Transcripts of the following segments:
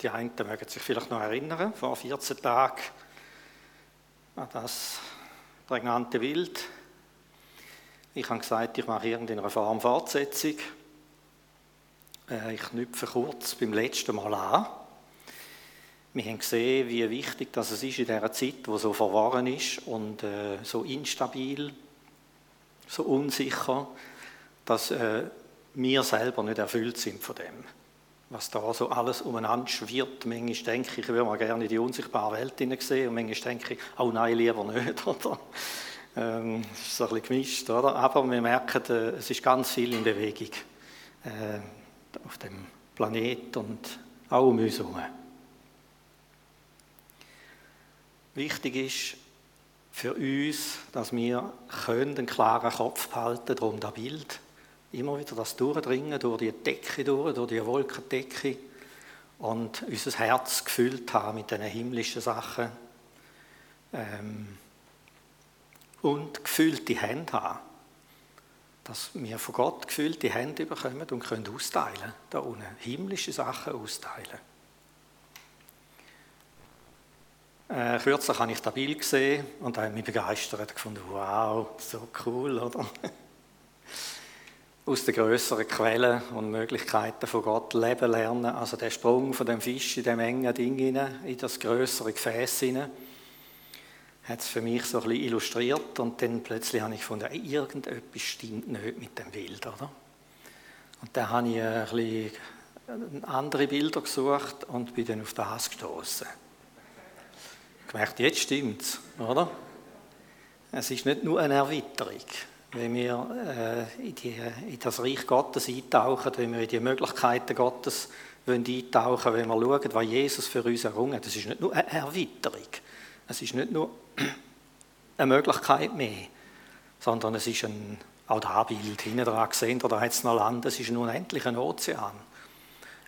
die einen mögen sich vielleicht noch erinnern, vor 14 Tagen an das prägnante Bild. Ich habe gesagt, ich mache irgendeine Form Fortsetzung. Äh, ich knüpfe kurz beim letzten Mal an. Wir haben gesehen, wie wichtig das ist in dieser Zeit, wo so verworren ist und äh, so instabil, so unsicher, dass äh, wir selber nicht erfüllt sind von dem. Was da so alles umeinander schwirrt. Manchmal denke ich, ich würde mal gerne in die unsichtbare Welt sehen und manchmal denke ich, oh nein, lieber nicht. Oder? Ähm, das ist ein bisschen gemischt. Oder? Aber wir merken, äh, es ist ganz viel in Bewegung äh, auf dem Planet und auch um uns herum. Wichtig ist für uns, dass wir einen klaren Kopf behalten darum das Bild. Immer wieder das Durchdringen durch die Decke durch, durch die Wolkendecke und unser Herz gefüllt haben mit diesen himmlischen Sachen. Ähm, und gefüllte Hände haben. Dass wir von Gott gefüllte Hände bekommen und können austeilen. Da unten himmlische Sachen austeilen. Äh, kürzlich habe ich das Bild gesehen und habe mich begeistert gefunden. Wow, so cool, oder? Aus den größeren Quellen und Möglichkeiten von Gott leben lernen. Also der Sprung von dem Fisch in dem engen Ding hinein, in das größere Gefäß hinein, hat es für mich so ein bisschen illustriert und dann plötzlich habe ich gefunden, irgendetwas stimmt nicht mit dem Bild, oder? Und dann habe ich ein bisschen andere Bilder gesucht und bin dann auf das gestoßen gemerkt, jetzt stimmt es, oder? Es ist nicht nur eine Erweiterung. Wenn wir äh, in, die, in, das Reich Gottes eintauchen, wenn wir in die Möglichkeiten Gottes eintauchen wenn wir schauen, was Jesus für uns errungen hat, das ist nicht nur eine Erweiterung. Es ist nicht nur eine Möglichkeit mehr, sondern es ist ein, auch das Bild hinten dran gesehen, da hat es noch Land, es ist ein unendlicher Ozean.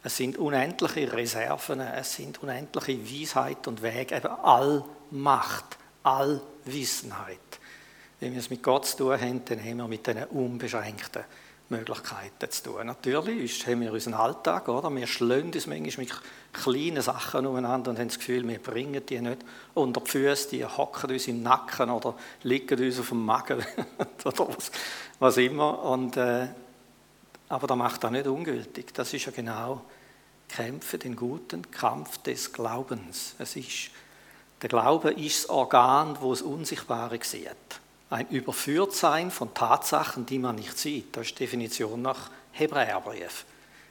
Es sind unendliche Reserven, es sind unendliche Weisheit und Wege, eben Allmacht, Allwissenheit. Wenn wir es mit Gott zu tun haben, dann haben wir mit diesen unbeschränkten Möglichkeiten zu tun. Natürlich haben wir unseren Alltag, oder? Wir schlönen uns manchmal mit kleinen Sachen umeinander und haben das Gefühl, wir bringen die nicht unter die Füße, die hocken uns im Nacken oder liegen uns auf dem Magen oder was, was immer. Und, äh, aber das macht das nicht ungültig. Das ist ja genau Kämpfe den guten Kampf des Glaubens. Es ist, der Glaube ist das Organ, wo das Unsichtbare sieht. Ein Überführtsein von Tatsachen, die man nicht sieht. Das ist die Definition nach Hebräerbrief.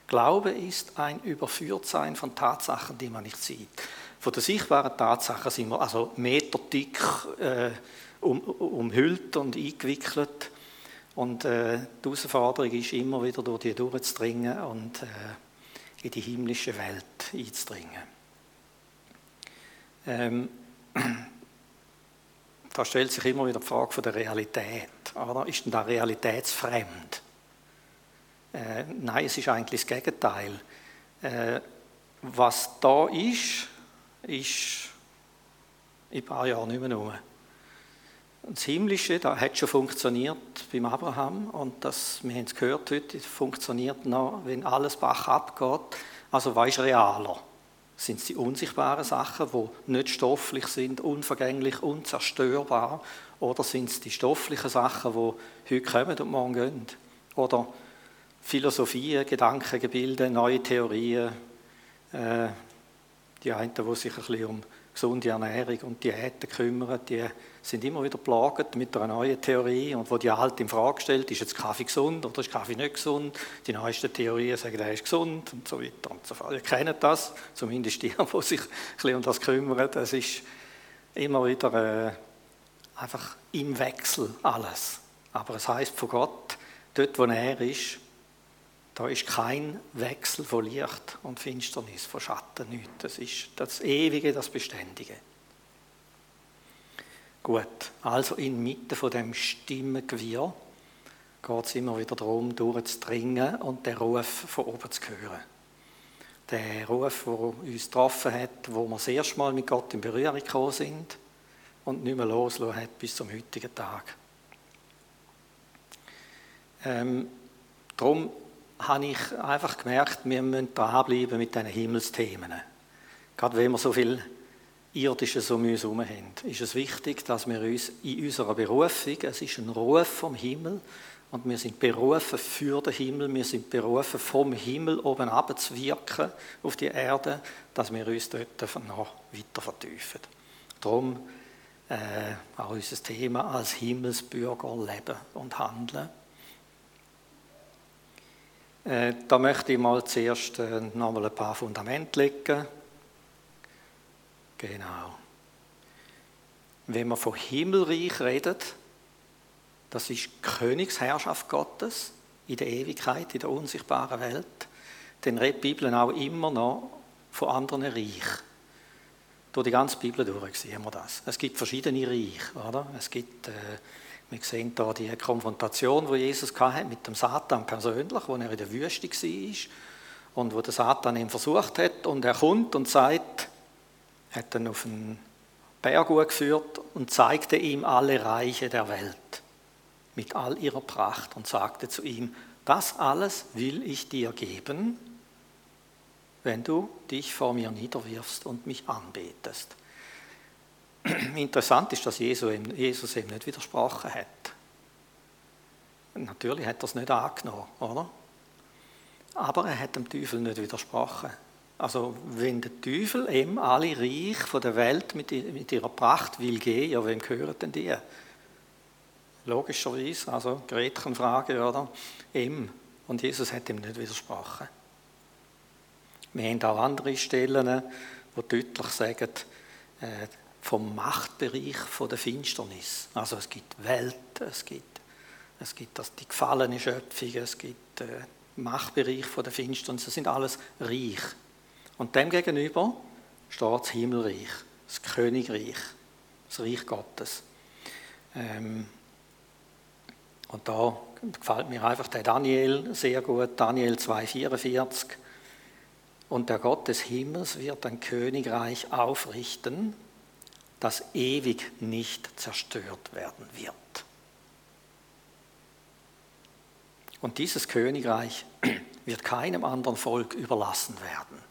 Glaube ist ein Überführtsein von Tatsachen, die man nicht sieht. Von den sichtbaren Tatsachen sind wir also meterdick äh, um, umhüllt und eingewickelt. Und äh, die Herausforderung ist immer wieder durch die durchzudringen und äh, in die himmlische Welt einzudringen. Ähm, da stellt sich immer wieder die Frage von der Realität. Oder? Ist denn da realitätsfremd? Äh, nein, es ist eigentlich das Gegenteil. Äh, was da ist, ist in ein paar Jahren nicht mehr rum. Das Himmlische, das hat schon funktioniert beim Abraham und das, wir haben es gehört heute, funktioniert noch, wenn alles Bach abgeht. Also was ist realer? Sind es die unsichtbaren Sachen, die nicht stofflich sind, unvergänglich, unzerstörbar? Oder sind es die stofflichen Sachen, die heute kommen und morgen gehen? Oder Philosophien, Gedankengebilde, neue Theorien, äh, die einen, die sich ein bisschen um gesunde Ernährung und Diäten kümmern, die sind immer wieder plagt mit einer neuen Theorie und wo die alte in Frage stellt, ist jetzt Kaffee gesund oder ist Kaffee nicht gesund? Die neuesten Theorien sagen, er ist gesund und so weiter und so fort. Ihr kennt das, zumindest die, die sich ein bisschen um das kümmern. Das ist immer wieder äh, einfach im Wechsel alles. Aber es heißt von Gott, dort wo er ist, da ist kein Wechsel von Licht und Finsternis, von Schatten, nichts. Das ist das Ewige, das Beständige. Gut, also inmitten von dem Stimmengewirr geht es immer wieder darum, durchzudringen und den Ruf von oben zu hören. Der Ruf, der uns getroffen hat, wo wir das erste Mal mit Gott in Berührung gekommen sind und nicht mehr losgelassen hat bis zum heutigen Tag. Ähm, darum habe ich einfach gemerkt, wir müssen dranbleiben mit diesen Himmelsthemen. Gerade wenn wir so viel Irdisches um uns herum haben, ist es wichtig, dass wir uns in unserer Berufung, es ist ein Ruf vom Himmel, und wir sind berufen für den Himmel, wir sind berufen, vom Himmel oben ab zu wirken auf die Erde, dass wir uns dort noch weiter vertiefen. Darum äh, auch unser Thema als Himmelsbürger leben und handeln. Äh, da möchte ich mal zuerst äh, noch mal ein paar Fundamente legen. Genau. Wenn man von Himmelreich redet, das ist Königsherrschaft Gottes in der Ewigkeit, in der unsichtbaren Welt. Dann redet die Bibel auch immer noch von anderen Reichen. Durch die ganze Bibel durch sehen wir das. Es gibt verschiedene Reiche, oder? Es gibt, äh, wir sehen da die Konfrontation, die Jesus hatte mit dem Satan persönlich, wo er in der Wüste war und wo der Satan ihn versucht hat und er kommt und sagt, hat ihn auf einen Berg geführt und zeigte ihm alle Reiche der Welt mit all ihrer Pracht und sagte zu ihm, das alles will ich dir geben, wenn du dich vor mir niederwirfst und mich anbetest. Interessant ist, dass Jesus ihm, Jesus ihm nicht widersprochen hat. Natürlich hat er es nicht angenommen, oder? Aber er hat dem Teufel nicht widersprochen. Also wenn der Teufel ihm alle Reich von der Welt mit ihrer Pracht will geben, ja, wem gehören denn die? Logischerweise, also Gretchenfrage, oder? Ihm. Und Jesus hat ihm nicht widersprochen. Wir haben auch andere Stellen, die deutlich sagen, äh, vom Machtbereich der Finsternis. Also es gibt Welt, es gibt, es gibt die gefallene Schöpfung, es gibt äh, Machtbereich der Finsternis, das sind alles Reich. Und dem gegenüber steht das Himmelreich, das Königreich, das Reich Gottes. Ähm, und da gefällt mir einfach der Daniel sehr gut, Daniel 2,44. Und der Gott des Himmels wird ein Königreich aufrichten, das ewig nicht zerstört werden wird. Und dieses Königreich wird keinem anderen Volk überlassen werden,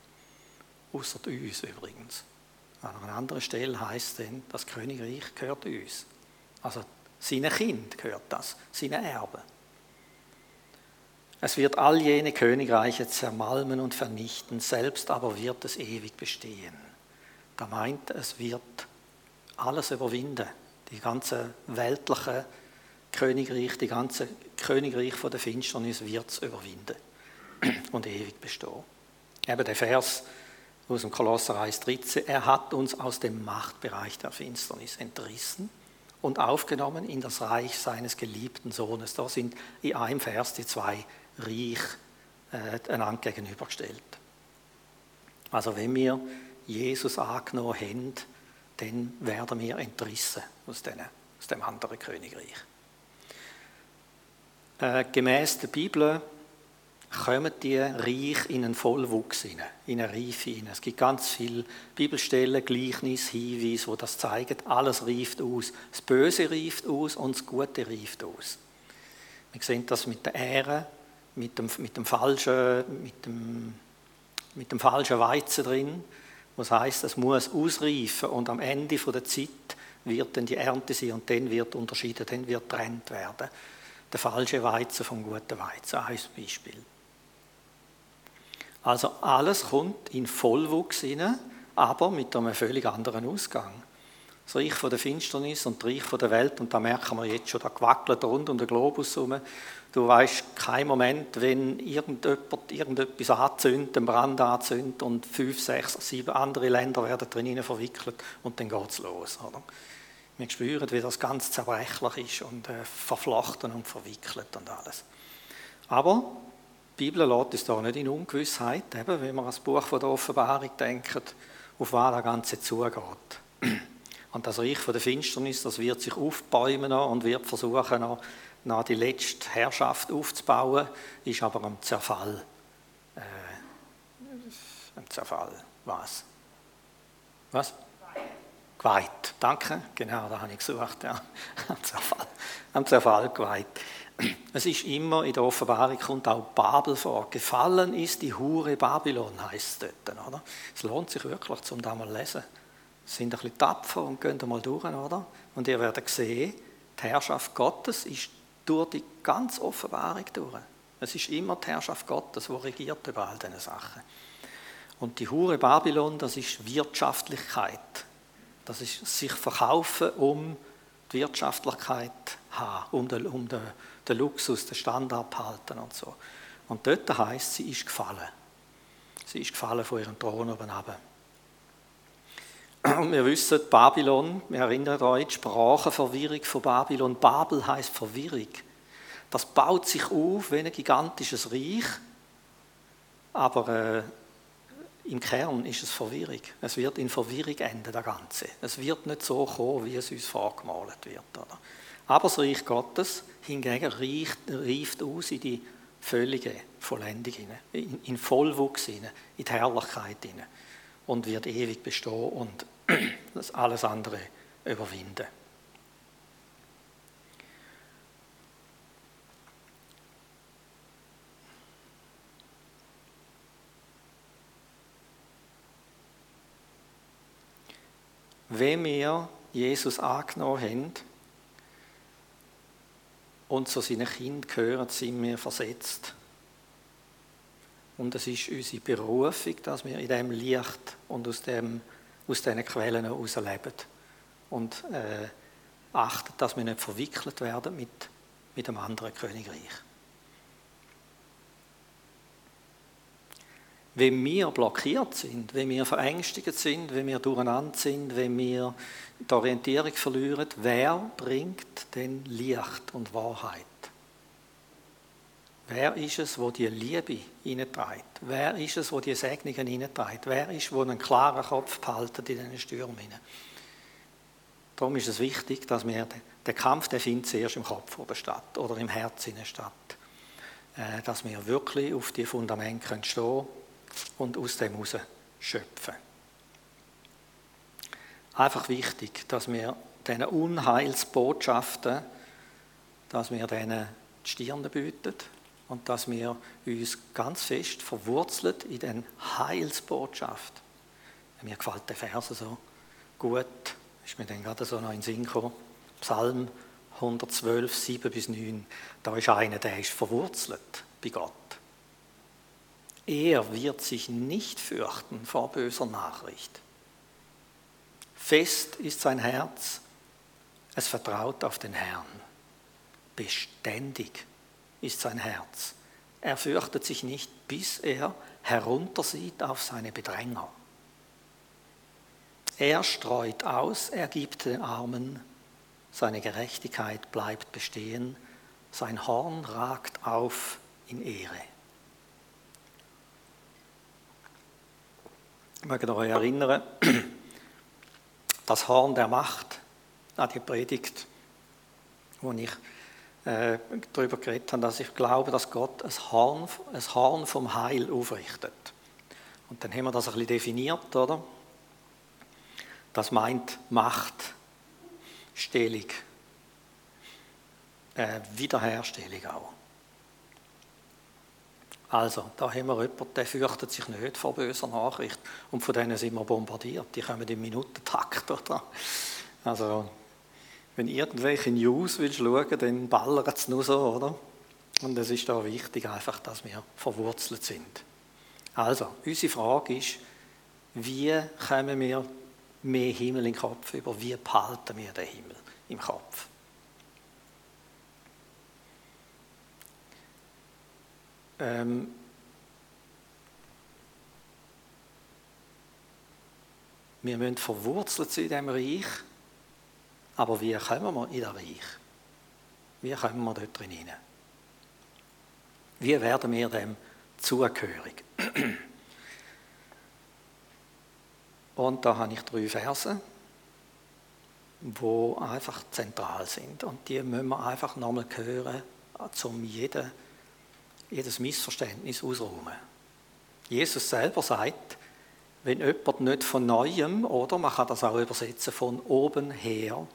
außer uns übrigens. An einer anderen Stelle heißt es, das Königreich gehört uns. Also seinen Kind gehört das, seinen Erben. Es wird all jene Königreiche zermalmen und vernichten, selbst aber wird es ewig bestehen. Da meint es wird alles überwinden, die ganze weltliche Königreich, die ganze Königreich von der Finsternis wird es überwinden und ewig bestehen. Eben der Vers aus dem Kolosser 1,13, er hat uns aus dem Machtbereich der Finsternis entrissen und aufgenommen in das Reich seines geliebten Sohnes. Da sind in einem Vers die zwei Reich äh, einander gegenübergestellt. Also wenn wir Jesus angenommen haben, dann werden wir entrissen aus, den, aus dem anderen Königreich. Äh, gemäß der Bibel kommen die reich in einen Vollwuchs hinein, in eine Reife hinein. Es gibt ganz viele Bibelstellen, Gleichnis, Hinweise, wo das zeigen. Alles reift aus. Das Böse reift aus und das Gute reift aus. Wir sehen das mit der Ehre, mit dem, mit dem, falschen, mit dem, mit dem falschen Weizen drin. Was heißt, es muss ausreifen und am Ende der Zeit wird dann die Ernte sein und dann wird unterschieden, dann wird getrennt werden. Der falsche Weizen vom guten Weizen, ein Beispiel. Also alles kommt in Vollwuchs hinein, aber mit einem völlig anderen Ausgang. Das Reich von der Finsternis und das Reich von der Welt, und da merken wir jetzt schon, da gewackelt rund um den Globus herum. Du weißt keinen Moment, wenn irgendjemand irgendetwas anzündet, einen Brand anzündet und fünf, sechs, sieben andere Länder werden drin verwickelt und dann geht es los. Oder? Wir spüren, wie das ganz zerbrechlich ist und äh, verflochten und verwickelt und alles. Aber die Bibel lässt uns da nicht in Ungewissheit, eben, wenn wir an das Buch der Offenbarung denken, auf was das Ganze zugeht. Und das Reich von der Finsternis, das wird sich aufbäumen und wird versuchen, noch, noch die letzte Herrschaft aufzubauen, ist aber am Zerfall. Äh, am Zerfall. Was? Was? geweiht. Danke, genau, da habe ich gesucht, ja. Am Zerfall, am Zerfall geweiht. Es ist immer in der Offenbarung kommt auch Babel vor. Gefallen ist die Hure Babylon, heißt es dort, oder? Es lohnt sich wirklich, zum da mal zu lesen. Sind ein bisschen tapfer und gehen da mal durch, oder? Und ihr werdet sehen, die Herrschaft Gottes ist durch die ganze Offenbarung durch. Es ist immer die Herrschaft Gottes, die regiert über all diese Sachen. Und die Hure Babylon, das ist Wirtschaftlichkeit. Das ist sich verkaufen, um die Wirtschaftlichkeit haben, um den, um den, den Luxus, den Standard halten und so. Und dort heißt sie ist gefallen. Sie ist gefallen von ihrem Thron oben runter. Und wir wissen, Babylon, wir erinnern euch, die Sprachenverwirrung von Babylon. Babel heißt Verwirrung. Das baut sich auf wie ein gigantisches Reich, aber äh, im Kern ist es Verwirrung. Es wird in Verwirrung enden, das Ganze. Es wird nicht so kommen, wie es uns vorgemalt wird. Oder? Aber das Reich Gottes hingegen reift, reift aus in die völlige Vollendung, in, in Vollwuchs, in die Herrlichkeit und wird ewig bestehen und das alles andere überwinden. Wenn wir Jesus angenommen haben und zu seinen Kindern gehören, sind wir versetzt. Und es ist unsere Berufung, dass wir in dem Licht und aus, dem, aus diesen Quellen heraus leben. Und äh, achten, dass wir nicht verwickelt werden mit, mit einem anderen Königreich. Wenn wir blockiert sind, wenn wir verängstigt sind, wenn wir durcheinander sind, wenn wir die Orientierung verlieren, wer bringt denn Licht und Wahrheit? Wer ist es, wo die Liebe hineintreibt? Wer ist es, wo die Segnungen hineintreibt? Wer ist, wo einen klaren Kopf behalten in diesen Stürmen? Darum ist es wichtig, dass wir den Kampf, der findet zuerst im Kopf statt oder im Herzen statt. Äh, dass wir wirklich auf die Fundamente stehen können und aus dem heraus schöpfen. Einfach wichtig, dass wir diesen Unheilsbotschaften, dass wir denen die Stirn bieten und dass wir uns ganz fest verwurzelt in den Heilsbotschaft. Mir gefällt der Vers so gut, ist mir dann gerade so noch in den Sinn gekommen. Psalm 112, 7 bis 9. Da ist einer, der ist verwurzelt bei Gott. Er wird sich nicht fürchten vor böser Nachricht. Fest ist sein Herz, es vertraut auf den Herrn. Beständig ist sein Herz. Er fürchtet sich nicht, bis er heruntersieht auf seine Bedränger. Er streut aus, er gibt den Armen, seine Gerechtigkeit bleibt bestehen, sein Horn ragt auf in Ehre. Ich möchte euch erinnern, das Horn der Macht, an die Predigt, wo ich äh, darüber geredet habe, dass ich glaube, dass Gott ein Horn, ein Horn vom Heil aufrichtet. Und dann haben wir das ein bisschen definiert, oder? Das meint Macht, Stellung, äh, Wiederherstellung auch. Also, da haben wir jemanden, der fürchtet sich nicht vor böser Nachricht. Und von denen sind wir bombardiert. Die kommen im Minutentakt. Oder? Also, wenn irgendwelche News willst schauen, dann ballert es nur so, oder? Und es ist da wichtig, einfach, dass wir verwurzelt sind. Also, unsere Frage ist, wie kommen wir mehr Himmel in den Kopf über? Wie behalten wir den Himmel im Kopf? Ähm, wir müssen verwurzelt sein in diesem Reich, aber wie kommen wir in das Reich? Wie kommen wir dort hinein? Wie werden wir dem zugehörig? Und da habe ich drei Verse, die einfach zentral sind. Und die müssen wir einfach nochmal hören, um jeden jedes Missverständnis ausräumen. Jesus selber sagt, wenn jemand nicht von neuem, oder man kann das auch übersetzen, von oben her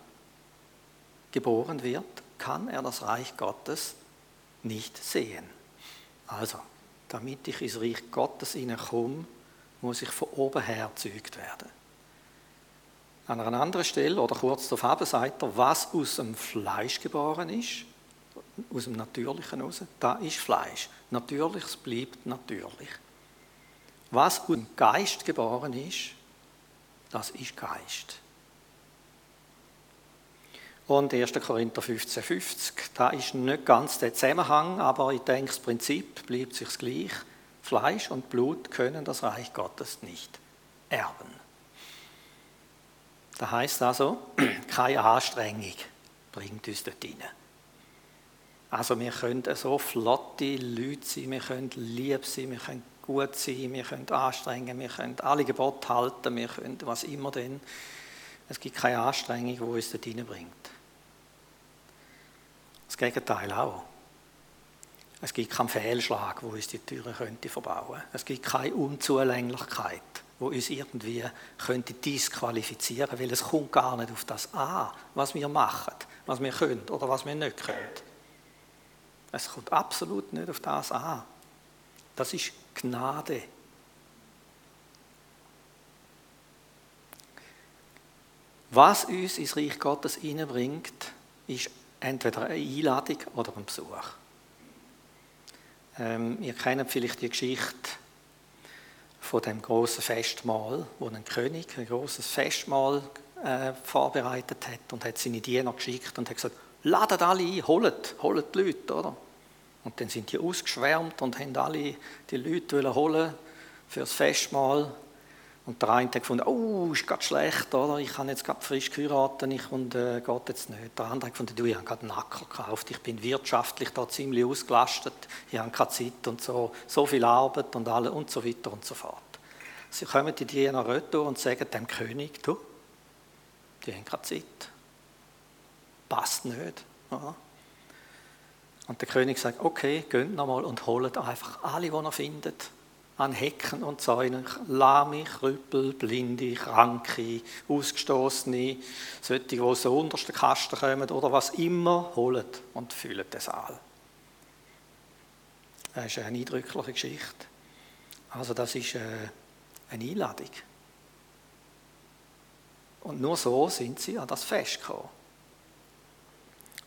geboren wird, kann er das Reich Gottes nicht sehen. Also, damit ich ins Reich Gottes hineinkomme, muss ich von oben her gezeugt werden. An einer anderen Stelle oder kurz darauf sagt er, was aus dem Fleisch geboren ist, aus dem Natürlichen raus, da ist Fleisch. Natürliches bleibt natürlich. Was aus dem Geist geboren ist, das ist Geist. Und 1. Korinther 15, 50, da ist nicht ganz der Zusammenhang, aber ich denke, das Prinzip bleibt sich gleich. Fleisch und Blut können das Reich Gottes nicht erben. Das heißt also, keine Anstrengung bringt uns dort hinein. Also wir können so flotte Leute sein, wir können lieb sein, wir können gut sein, wir können anstrengen, wir können alle Gebote halten, wir können was immer denn. Es gibt keine Anstrengung, die uns dort hineinbringt. Das Gegenteil auch. Es gibt keinen Fehlschlag, wo uns die Türen könnte verbauen. Es gibt keine Unzulänglichkeit, wo uns irgendwie könnte disqualifizieren, weil es kommt gar nicht auf das an, was wir machen, was wir können oder was wir nicht können. Es kommt absolut nicht auf das an. Das ist Gnade. Was uns ins Reich Gottes hineinbringt, ist entweder eine Einladung oder ein Besuch. Ähm, ihr kennt vielleicht die Geschichte von dem großen Festmahl, wo ein König ein großes Festmahl äh, vorbereitet hat und hat seine Diener geschickt und hat gesagt: Ladet alle ein, holt, holt die Leute, oder? Und dann sind die ausgeschwärmt und haben alle die Leute holen fürs Festmahl. Und der eine hat gefunden, oh, ist gerade schlecht, oder? Ich habe jetzt gerade frisch geheiratet ich, und äh, geht jetzt nicht. Der andere hat gefunden, du, ich habe gerade einen Acker gekauft, ich bin wirtschaftlich da ziemlich ausgelastet, ich habe keine Zeit und so, so viel Arbeit und alle und so weiter und so fort. Sie kommen die Diener retour und sagen dem König, du, die haben keine Zeit. Passt nicht. Oder? Und der König sagt, okay, geht nochmal und holt einfach alle, die er findet an Hecken und Zäunen, Lahme, Krüppel, Blinde, Kranke, Ausgestoßene, solche, die aus der untersten Kasten kommen oder was immer, holen und füllen den Saal. Das ist eine eindrückliche Geschichte. Also das ist äh, eine Einladung. Und nur so sind sie an das Fest gekommen.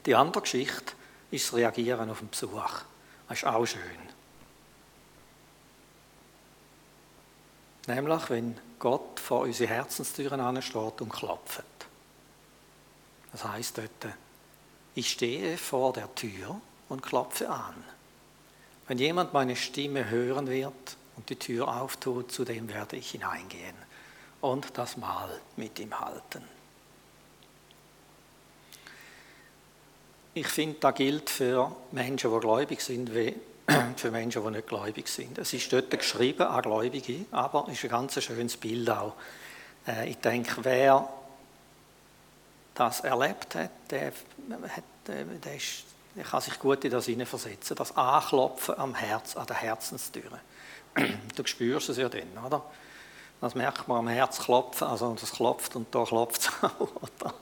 Die andere Geschichte ist das Reagieren auf den Besuch. Das ist auch schön. Nämlich, wenn Gott vor unsere Herzenstüren ansteht und klopft. Das heißt dort, ich stehe vor der Tür und klopfe an. Wenn jemand meine Stimme hören wird und die Tür auftut, zu dem werde ich hineingehen und das Mahl mit ihm halten. Ich finde, das gilt für Menschen, die gläubig sind, wie für Menschen, die nicht gläubig sind. Es ist dort geschrieben an Gläubige, aber es ist ein ganz schönes Bild auch. Äh, ich denke, wer das erlebt hat, der, der, ist, der kann sich gut in das hineinversetzen. Das Anklopfen am Herz, an der Herzenstüre. Du spürst es ja dann, oder? Das merkt man am Herz klopfen, also das klopft und da klopft es auch. Oder?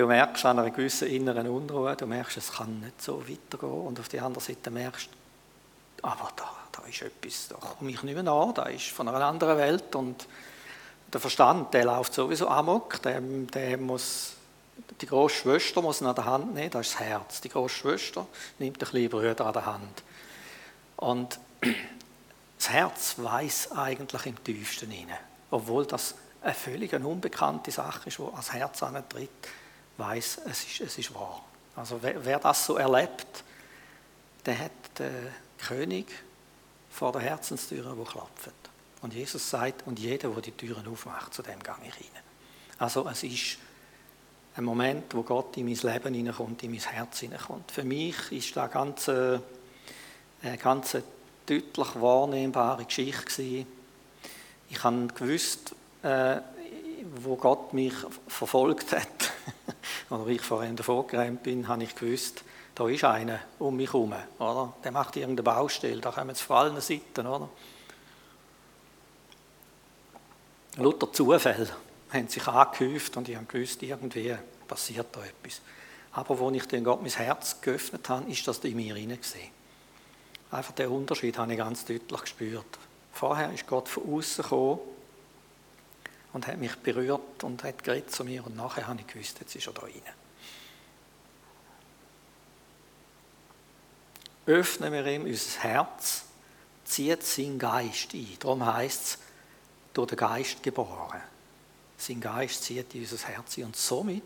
Du merkst an einer gewissen inneren Unruhe, du merkst, es kann nicht so weitergehen. Und auf der anderen Seite merkst, aber da, da ist etwas, da komme ich nicht mehr nach, da ist von einer anderen Welt. Und der Verstand, der läuft sowieso amok, der, der muss, die große Schwester muss ihn an der Hand nehmen, das ist das Herz. Die große Schwester nimmt den kleinen Bruder an der Hand. Und das Herz weiß eigentlich im tiefsten inne, obwohl das eine völlig unbekannte Sache ist, wo als Herz antritt, weiß, es ist, es ist wahr. Also wer, wer das so erlebt, der hat den König vor der Herzenstüre, wo klopft. Und Jesus sagt, und jeder, der die Türen aufmacht, zu dem gehe ich rein. Also es ist ein Moment, wo Gott in mein Leben hineinkommt, in mein Herz hineinkommt. Für mich ist das ganz, äh, eine ganz deutlich wahrnehmbare Geschichte gewesen. Ich habe gewusst, äh, wo Gott mich verfolgt hat, oder ich vor ihm davor bin, habe ich gewusst, da ist einer um mich herum, oder? Der macht irgendeine Baustelle, da kommen sie von allen Seiten, oder? Lauter Zufälle haben sich angehäuft und ich habe gewusst, irgendwie passiert da etwas. Aber wo ich dann Gott mein Herz geöffnet habe, ist das in mir hineingesehen. Einfach den Unterschied habe ich ganz deutlich gespürt. Vorher ist Gott von außen gekommen und hat mich berührt und hat geredet zu mir und nachher habe ich gewusst, jetzt ist er da rein. Öffnen wir ihm unser Herz, zieht seinen Geist ein. Darum heißt es, durch den Geist geboren. Sein Geist zieht in unser Herz ein und somit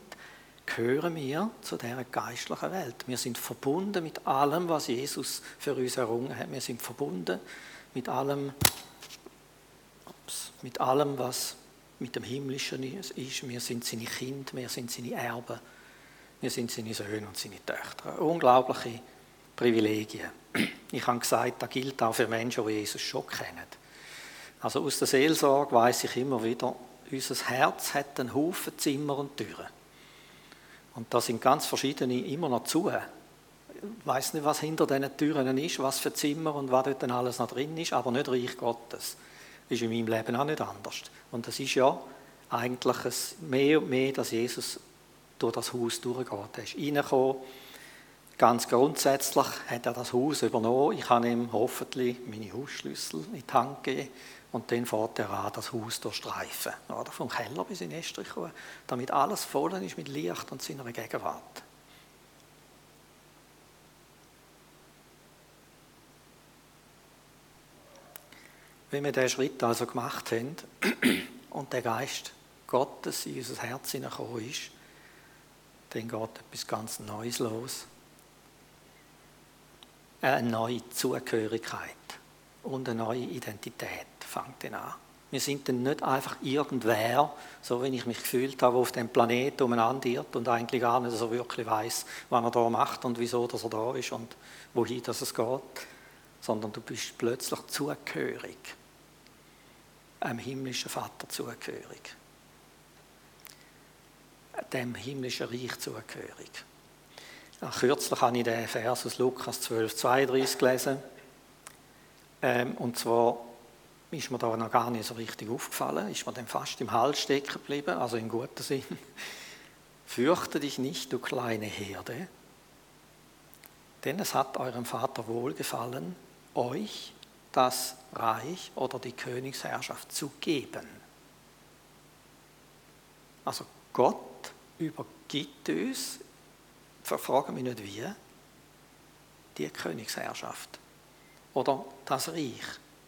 gehören wir zu dieser geistlichen Welt. Wir sind verbunden mit allem, was Jesus für uns errungen hat. Wir sind verbunden mit allem, ups, mit allem, was mit dem Himmlischen ist. Wir sind seine Kinder, wir sind seine Erben, wir sind seine Söhne und seine Töchter. Unglaubliche Privilegien. Ich habe gesagt, das gilt auch für Menschen, die Jesus schon kennen. Also aus der Seelsorge weiß ich immer wieder, unser Herz hat einen Haufen Zimmer und Türen. Und da sind ganz verschiedene immer noch zu. Ich weiß nicht, was hinter diesen Türen ist, was für Zimmer und was dort alles noch drin ist, aber nicht Reich Gottes. Ist in meinem Leben auch nicht anders. Und das ist ja eigentlich mehr und mehr, dass Jesus durch das Haus durchgeht. Er ist reingekommen, ganz grundsätzlich hat er das Haus übernommen. Ich habe ihm hoffentlich meine Hausschlüssel in die Hand gegeben und dann fährt er an, das Haus durchstreifen. Oder? Vom Keller bis in Estrich, damit alles voll ist mit Licht und seiner Gegenwart. Wenn wir diesen Schritt also gemacht haben und der Geist Gottes in unser Herz hineingekommen ist, dann geht etwas ganz Neues los. Eine neue Zugehörigkeit und eine neue Identität fängt dann an. Wir sind dann nicht einfach irgendwer, so wie ich mich gefühlt habe, auf dem Planeten umeinander irrt und eigentlich gar nicht so wirklich weiß, was er da macht und wieso dass er da ist und wohin dass es geht, sondern du bist plötzlich zugehörig, einem himmlischen Vater zugehörig, dem himmlischen Reich zugehörig. kürzlich habe ich den Vers aus Lukas 12, 32 gelesen. Ähm, und zwar ist mir da noch gar nicht so richtig aufgefallen, ist mir dann fast im Hals stecken geblieben, also im guten Sinn. Fürchte dich nicht, du kleine Herde, denn es hat eurem Vater wohlgefallen, euch das Reich oder die Königsherrschaft zu geben. Also Gott übergibt uns, verfrage mich nicht wie, die Königsherrschaft oder das Reich.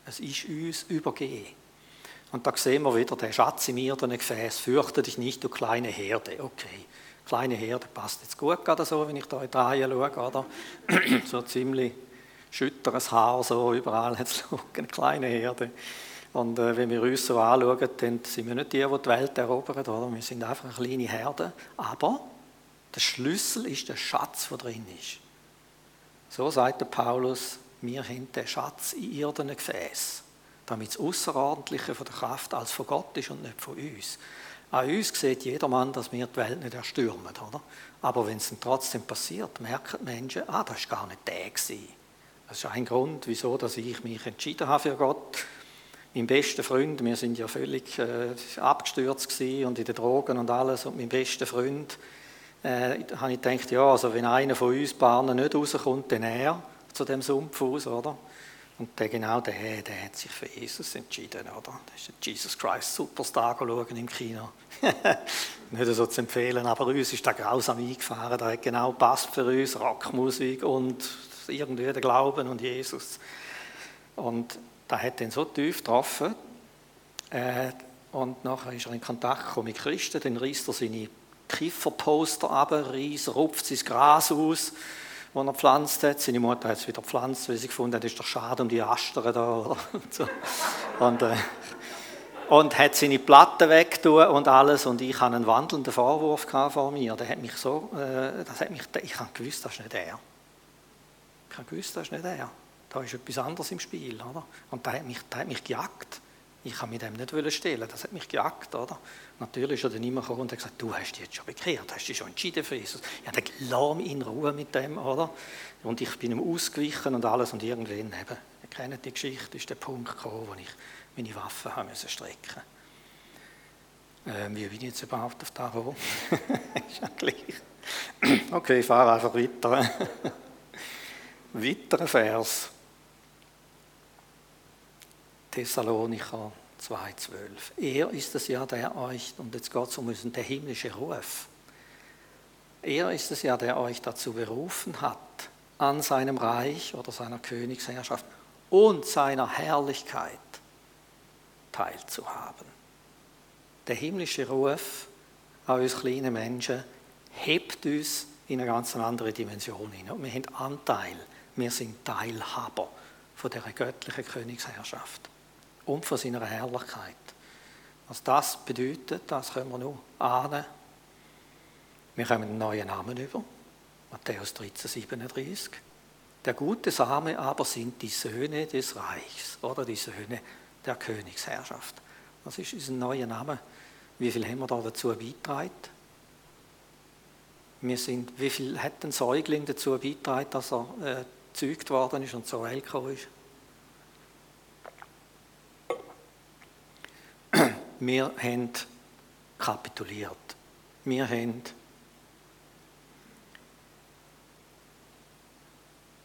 Es ist uns übergeben. Und da sehen wir wieder den Schatz im irdenen Gefäß. Fürchte dich nicht, du kleine Herde. Okay, kleine Herde passt jetzt gut gerade so, wenn ich da in die Reihe schaue, oder? so ziemlich schütteres Haar, so überall hat es eine kleine Herde. Und äh, wenn wir uns so anschauen, dann sind wir nicht die, die die Welt erobern, oder? Wir sind einfach eine kleine Herde. Aber der Schlüssel ist der Schatz, der drin ist. So sagt der Paulus, wir haben den Schatz in irdenen Gefäß, damit das Außerordentliche von der Kraft als von Gott ist und nicht von uns. An uns sieht jedermann, dass wir die Welt nicht erstürmen, oder? Aber wenn es dann trotzdem passiert, merken die Menschen, ah, das war gar nicht der gewesen. Das ist ein Grund, wieso dass ich mich entschieden habe für Gott. Mein bester Freund, wir sind ja völlig äh, abgestürzt und in den Drogen und alles, und mein bester Freund, äh, habe ich gedacht, ja, also wenn einer von uns Bahnen nicht rauskommt, dann er zu dem Sumpf aus, oder? Und der, genau der, der hat sich für Jesus entschieden, oder? Das ist ein Jesus Christ Superstar schauen im Kino. Nicht so zu empfehlen, aber uns ist der grausam eingefahren. Der hat genau passt für uns, Rockmusik und irgendwie der Glauben und Jesus. Und da hat ihn so tief getroffen. Äh, und nachher ist er in Kontakt mit Christen, dann reißt er seine Kifferposter ab, reißt, rupft sein Gras aus die er gepflanzt hat. Seine Mutter hat es wieder gepflanzt, weil sie gefunden hat, ist doch schade um die Astern da. Und, so. und, äh, und hat seine Platten weggetan und alles. Und ich hatte einen wandelnden Vorwurf vor mir. Der hat mich so, äh, das hat mich, ich habe gewusst, das ist nicht er. Ich habe gewusst, das ist nicht er. Da ist etwas anderes im Spiel. Oder? Und der hat mich, der hat mich gejagt. Ich kann mit dem nicht stehlen. Das hat mich gejagt, oder? Natürlich ist er dann immer gekommen und hat gesagt, du hast dich jetzt schon bekehrt, hast dich schon entschieden für Jesus. Ja, dann mich in Ruhe mit dem, oder? Und ich bin ihm ausgewichen und alles und irgendwann eben, ihr kennt die Geschichte, ist der Punkt gekommen, wo ich meine Waffen haben müssen strecken Ähm, wie bin ich jetzt überhaupt auf da gekommen? ist ja gleich. Okay, ich fahre einfach weiter. Weiterer Vers. Thessalonicher 2,12. Er ist es ja, der euch, und jetzt geht es um unseren der himmlische Ruf. Er ist es ja, der euch dazu berufen hat, an seinem Reich oder seiner Königsherrschaft und seiner Herrlichkeit teilzuhaben. Der himmlische Ruf an uns kleinen Menschen hebt uns in eine ganz andere Dimension hinein. Wir haben Anteil, wir sind Teilhaber von der göttlichen Königsherrschaft und von seiner Herrlichkeit. Was das bedeutet, das können wir nur ahnen. Wir haben einen neuen Namen über, Matthäus 13, 37. Der gute Same aber sind die Söhne des Reichs oder die Söhne der Königsherrschaft. Das ist unser neuer Name. Wie viel haben wir da dazu beigetragen? Wir sind, wie viel hat ein Säugling dazu beigetragen, dass er äh, gezeugt worden ist und zur Welt gekommen ist? Wir haben kapituliert. Wir haben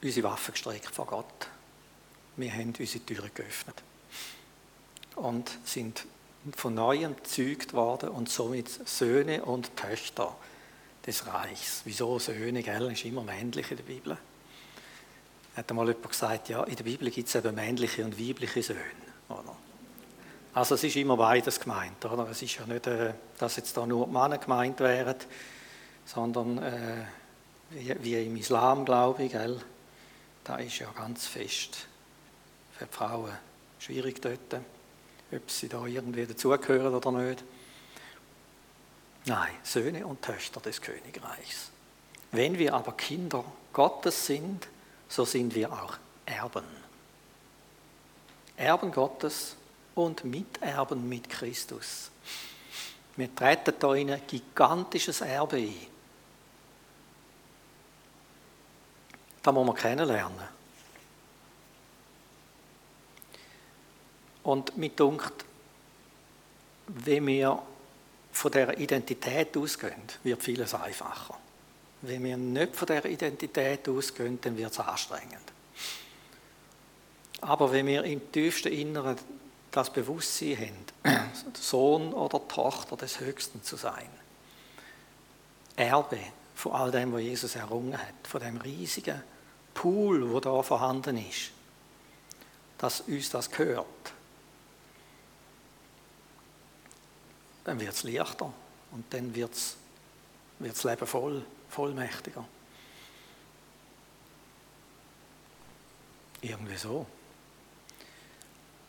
unsere Waffen gestreckt vor Gott. Wir haben unsere Türen geöffnet und sind von neuem gezeugt worden und somit Söhne und Töchter des Reichs. Wieso Söhne, gell? ist immer männlich in der Bibel. Hat einmal jemand gesagt, ja, in der Bibel gibt es eben männliche und weibliche Söhne. Oder? Also es ist immer beides gemeint. Oder? Es ist ja nicht, äh, dass jetzt da nur Männer gemeint wären, sondern äh, wie, im Islam, glaube ich, gell? da ist ja ganz fest für die Frauen schwierig dort, ob sie da irgendwie dazugehören oder nicht. Nein, Söhne und Töchter des Königreichs. Wenn wir aber Kinder Gottes sind, so sind wir auch Erben. Erben Gottes und Miterben mit Christus. Wir treten da in ein gigantisches Erbe ein. Das muss man kennenlernen. Und mit dunkt, wenn wir von der Identität ausgehen, wird vieles einfacher. Wenn wir nicht von der Identität ausgehen, dann wird es anstrengend. Aber wenn wir im tiefsten Inneren das Bewusstsein haben, Sohn oder Tochter des Höchsten zu sein, Erbe von all dem, was Jesus errungen hat, von dem riesigen Pool, wo da vorhanden ist, dass uns das gehört, dann wird es leichter und dann wird das Leben voll, vollmächtiger. Irgendwie so.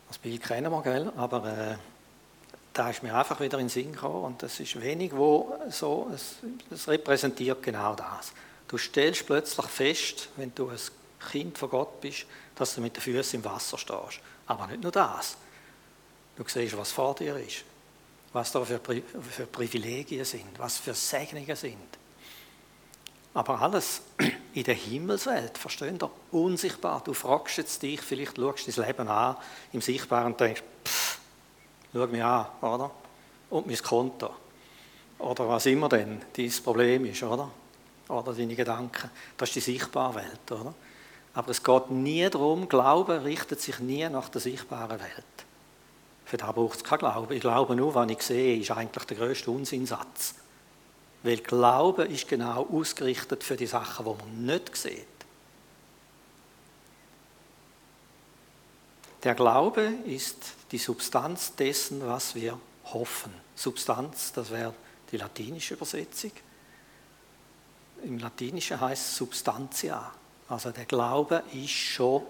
Das Bild kennen wir, gell? aber äh, da ist mir einfach wieder in den Sinn gekommen und das ist wenig, wo so, es, es repräsentiert genau das. Du stellst plötzlich fest, wenn du ein Kind von Gott bist, dass du mit den Füßen im Wasser stehst. Aber nicht nur das. Du siehst, was vor dir ist was da für, Pri für Privilegien sind, was für Segnungen sind. Aber alles in der Himmelswelt, versteht ihr? Unsichtbar. Du fragst jetzt dich, vielleicht schaust du dein Leben an im Sichtbaren und denkst, pff, schau mich an, oder? Und mein Konto. Oder was immer denn dein Problem ist, oder? Oder deine Gedanken. Das ist die sichtbare Welt, oder? Aber es geht nie darum, Glaube richtet sich nie nach der sichtbaren Welt. Für das braucht es keinen Glauben. Ich glaube nur, was ich sehe, ist eigentlich der grösste Unsinnsatz. Weil Glaube ist genau ausgerichtet für die Sachen, die man nicht sieht. Der Glaube ist die Substanz dessen, was wir hoffen. Substanz, das wäre die latinische Übersetzung. Im Latinischen heißt es Substantia. Also der Glaube ist schon,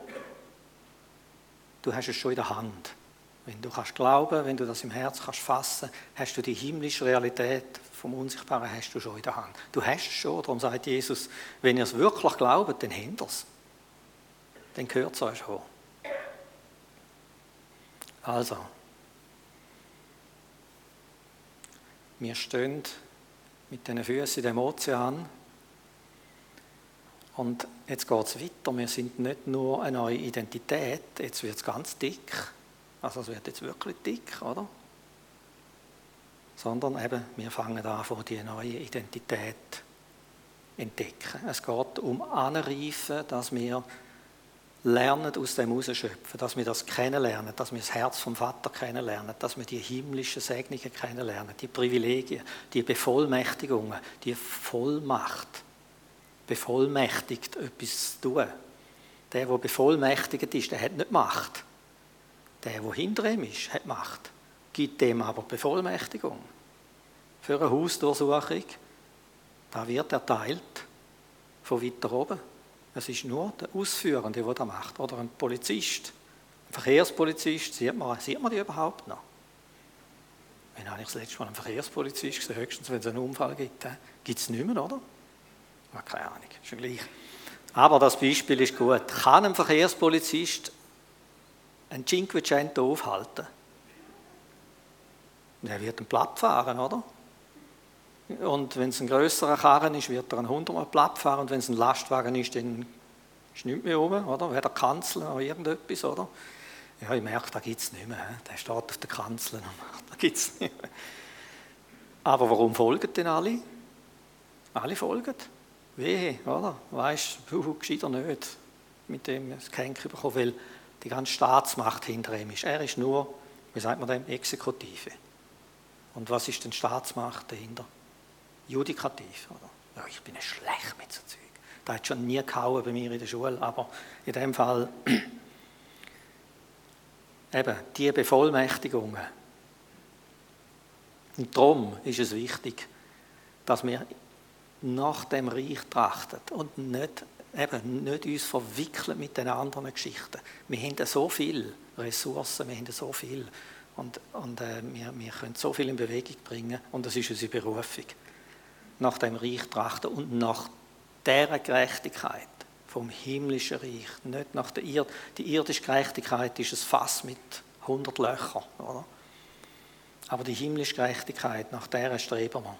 du hast es schon in der Hand. Wenn du kannst glauben, wenn du das im Herz kannst fassen, hast du die himmlische Realität vom Unsichtbaren hast du schon in der Hand. Du hast es schon, darum sagt Jesus, wenn ihr es wirklich glaubt, dann habt ihr es. Dann gehört es euch schon. Also, wir stehen mit den Füßen in dem Ozean und jetzt geht es weiter. Wir sind nicht nur eine neue Identität, jetzt wird es ganz dick also es wird jetzt wirklich dick, oder? sondern eben, wir fangen an, von die neue Identität entdecken. Es geht um Anreifen, dass wir lernen, aus dem herausschöpfen, dass wir das kennenlernen, dass wir das Herz vom Vater kennenlernen, dass wir die himmlischen Segnungen kennenlernen, die Privilegien, die Bevollmächtigungen, die Vollmacht, bevollmächtigt, etwas zu tun. Der, der bevollmächtigt ist, der hat nicht Macht. Der, der hinter ihm ist, hat Macht. Gibt dem aber Bevollmächtigung. Für eine Hausdurchsuchung, da wird erteilt von weiter oben. Es ist nur der Ausführende, der das macht. Oder ein Polizist, ein Verkehrspolizist, sieht man, sieht man die überhaupt noch? Wenn habe ich das letzte Mal einen Verkehrspolizist gesehen? Höchstens, wenn es einen Unfall gibt. Gibt es nicht mehr, oder? Ja, keine Ahnung, ist gleich. Aber das Beispiel ist gut. Kann ein Verkehrspolizist ein Cinquecento aufhalten? Der wird einen Platt fahren, oder? Und wenn es ein größerer Karren ist, wird er einen 100 Mal platt fahren. Und wenn es ein Lastwagen ist, dann ist nichts mehr oben, oder? Weder Kanzel noch irgendetwas, oder? Ja, ich merke, da gibt es nicht mehr. Der steht auf der Kanzel. Da gibt es nicht mehr. Aber warum folgen denn alle? Alle folgen. Wehe, oder? Weißt du, gescheiter nicht mit dem Geschenk bekommen, weil die ganze Staatsmacht hinter ihm ist. Er ist nur, wie sagt man dem, Exekutive. Und was ist denn Staatsmacht dahinter? Judikativ. Oder? Ja, ich bin schlecht mit so Zeug. Das hat schon nie gehauen bei mir in der Schule, aber in dem Fall eben die Bevollmächtigungen. Und darum ist es wichtig, dass wir nach dem Reich trachten und nicht, eben, nicht uns verwickeln mit den anderen Geschichten. Wir haben so viele Ressourcen, wir haben so viel und, und äh, wir, wir können so viel in Bewegung bringen und das ist unsere Berufung nach dem Reich trachten und nach der Gerechtigkeit vom himmlischen Reich, nicht nach der Erd Die irdische Gerechtigkeit ist ein Fass mit 100 Löchern, oder? Aber die himmlische Gerechtigkeit, nach der streben wir.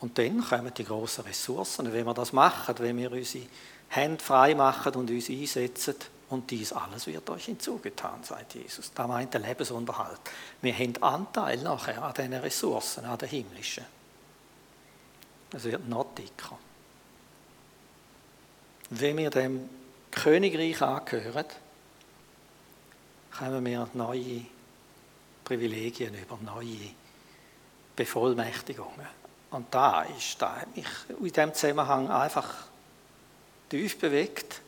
Und dann kommen die grossen Ressourcen. Wenn wir das machen, wenn wir unsere Hände frei machen und uns einsetzen, und dies alles wird euch hinzugetan, sagt Jesus. Da meint der Lebensunterhalt. Wir haben Anteil nachher an diesen Ressourcen, an den himmlischen. Es wird noch dicker. Wenn wir dem Königreich angehören, kommen wir neue Privilegien über, neue Bevollmächtigungen. Und da ist, da hat mich in diesem Zusammenhang einfach tief bewegt,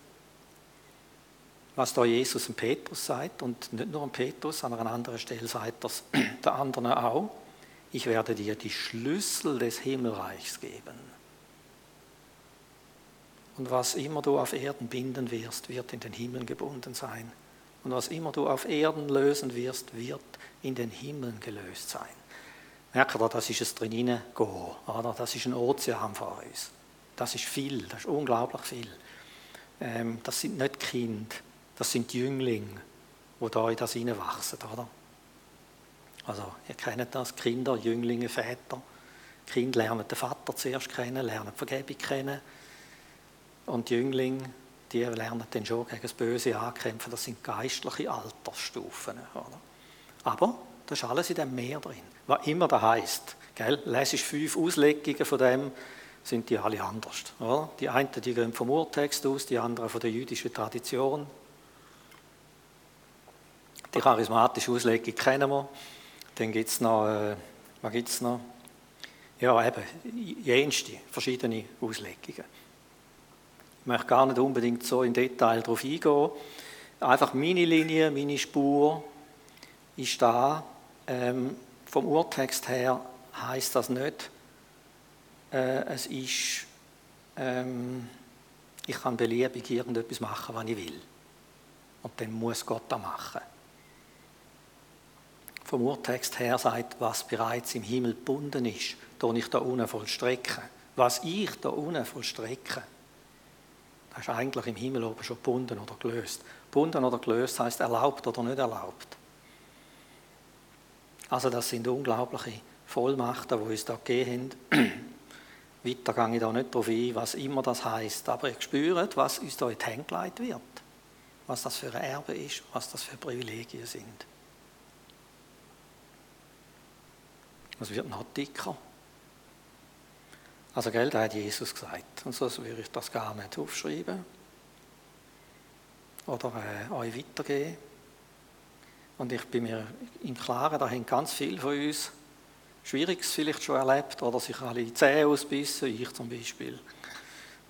was da Jesus und Petrus sagt. Und nicht nur an Petrus, an einer anderen Stelle sagt das der anderen auch ich werde dir die Schlüssel des Himmelreichs geben. Und was immer du auf Erden binden wirst, wird in den Himmeln gebunden sein. Und was immer du auf Erden lösen wirst, wird in den Himmeln gelöst sein. Merkt ihr, das ist es drinnen gehen, oder? Das ist ein Ozean vor uns. Das ist viel, das ist unglaublich viel. Ähm, das sind nicht Kinder, das sind Jünglinge, die da in das hineinwachsen, oder? Also, ihr kennt das, Kinder, Jünglinge, Väter. Kinder lernen den Vater zuerst kennen, lernen die Vergebung kennen. Und die Jünglinge, die lernen dann schon gegen das Böse ankämpfen. Das sind geistliche Altersstufen. Oder? Aber das ist alles in dem Meer drin. Was immer das heisst. Gell? Lesest fünf Auslegungen von dem, sind die alle anders. Oder? Die einen die gehen vom Urtext aus, die anderen von der jüdischen Tradition. Die charismatische Auslegung kennen wir. Dann gibt es noch, äh, was es noch? Ja, eben, jenste, verschiedene Auslegungen. Ich möchte gar nicht unbedingt so in Detail darauf eingehen. Einfach meine Linie, meine Spur ist da. Ähm, vom Urtext her heißt das nicht, äh, es ist, ähm, ich kann beliebig irgendetwas machen, was ich will. Und dann muss Gott das machen vom Urtext her sagt, was bereits im Himmel gebunden ist, da ich da unten vollstrecken. Was ich da unten vollstrecke, das ist eigentlich im Himmel oben schon gebunden oder gelöst. Gebunden oder gelöst heißt erlaubt oder nicht erlaubt. Also das sind unglaubliche Vollmachten, die uns da gegeben haben. Weiter gehe ich da nicht darauf ein, was immer das heißt, aber ich spüre, was uns da in die Hände wird. Was das für ein Erbe ist, was das für Privilegien sind. Es wird noch dicker. Also, gell, da hat Jesus gesagt. Und so würde ich das gar nicht aufschreiben. Oder äh, euch weitergeben. Und ich bin mir im Klaren, da haben ganz viele von uns Schwieriges vielleicht schon erlebt oder sich alle Zähne ausbissen, ich zum Beispiel.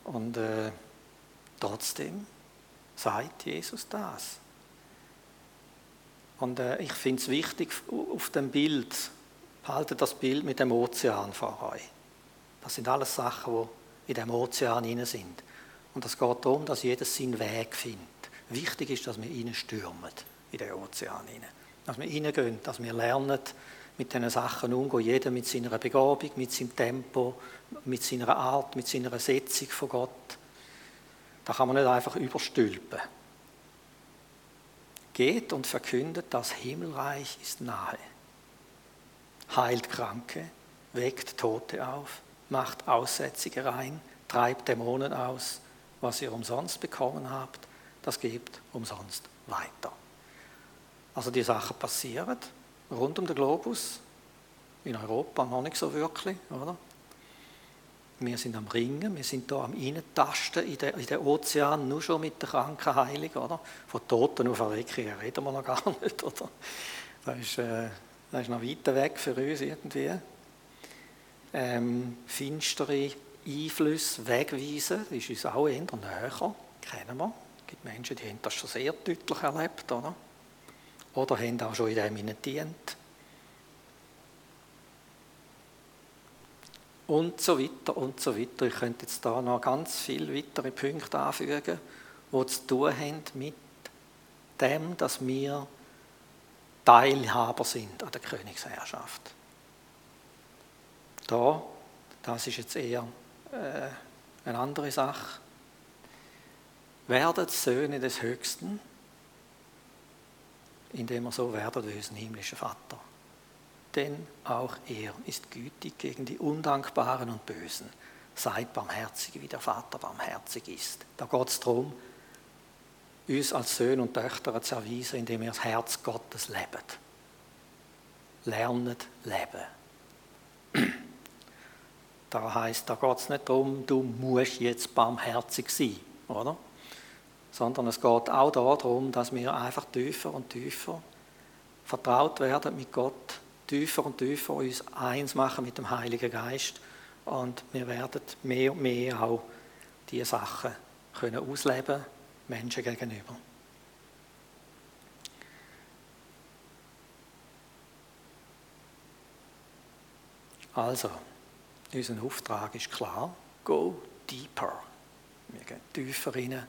Und äh, trotzdem sagt Jesus das. Und äh, ich finde es wichtig, auf dem Bild, behaltet das Bild mit dem Ozean vor euch. Das sind alles Sachen, die in dem Ozean hinein sind. Und es geht darum, dass jeder seinen Weg findet. Wichtig ist, dass wir reinstürmen in den Ozean hinein. Dass wir reingehen, dass wir lernen, mit diesen Sachen umgehen. Jeder mit seiner Begabung, mit seinem Tempo, mit seiner Art, mit seiner Setzung von Gott. Da kann man nicht einfach überstülpen. Geht und verkündet, das Himmelreich ist nahe. Heilt Kranke, weckt Tote auf, macht Aussätzige rein, treibt Dämonen aus. Was ihr umsonst bekommen habt, das gebt umsonst weiter. Also die Sachen passieren rund um den Globus, in Europa noch nicht so wirklich, oder? Wir sind am Ringen, wir sind hier am Innentasten in den, Ozean, nur schon mit der Krankenheilung, oder? Von Toten auf Erweckung reden wir noch gar nicht, oder? Das ist, äh, das ist noch weiter weg für uns irgendwie. Ähm, finstere Einflüsse wegweisen, ist uns auch eher näher, kennen wir. Es gibt Menschen, die haben das schon sehr deutlich erlebt, oder? Oder haben auch schon in dem gedient. und so weiter und so weiter. Ich könnte jetzt da noch ganz viele weitere Punkte anfügen, die zu tun haben mit dem, dass wir Teilhaber sind an der Königsherrschaft. Da, das ist jetzt eher äh, eine andere Sache. Werdet Söhne des Höchsten, indem wir so werden wie unser himmlischer Vater denn auch er ist gütig gegen die Undankbaren und Bösen. Seid barmherzig, wie der Vater barmherzig ist. Da geht es darum, uns als Söhne und Töchter zu erweisen, indem wir das Herz Gottes leben. Lernet leben. Da heißt, da geht es nicht darum, du musst jetzt barmherzig sein, oder? Sondern es geht auch darum, dass wir einfach tiefer und tiefer vertraut werden mit Gott tiefer und tiefer uns eins machen mit dem Heiligen Geist und wir werden mehr und mehr auch diese Sachen können ausleben, Menschen gegenüber. Also, unser Auftrag ist klar, go deeper. Wir gehen tiefer rein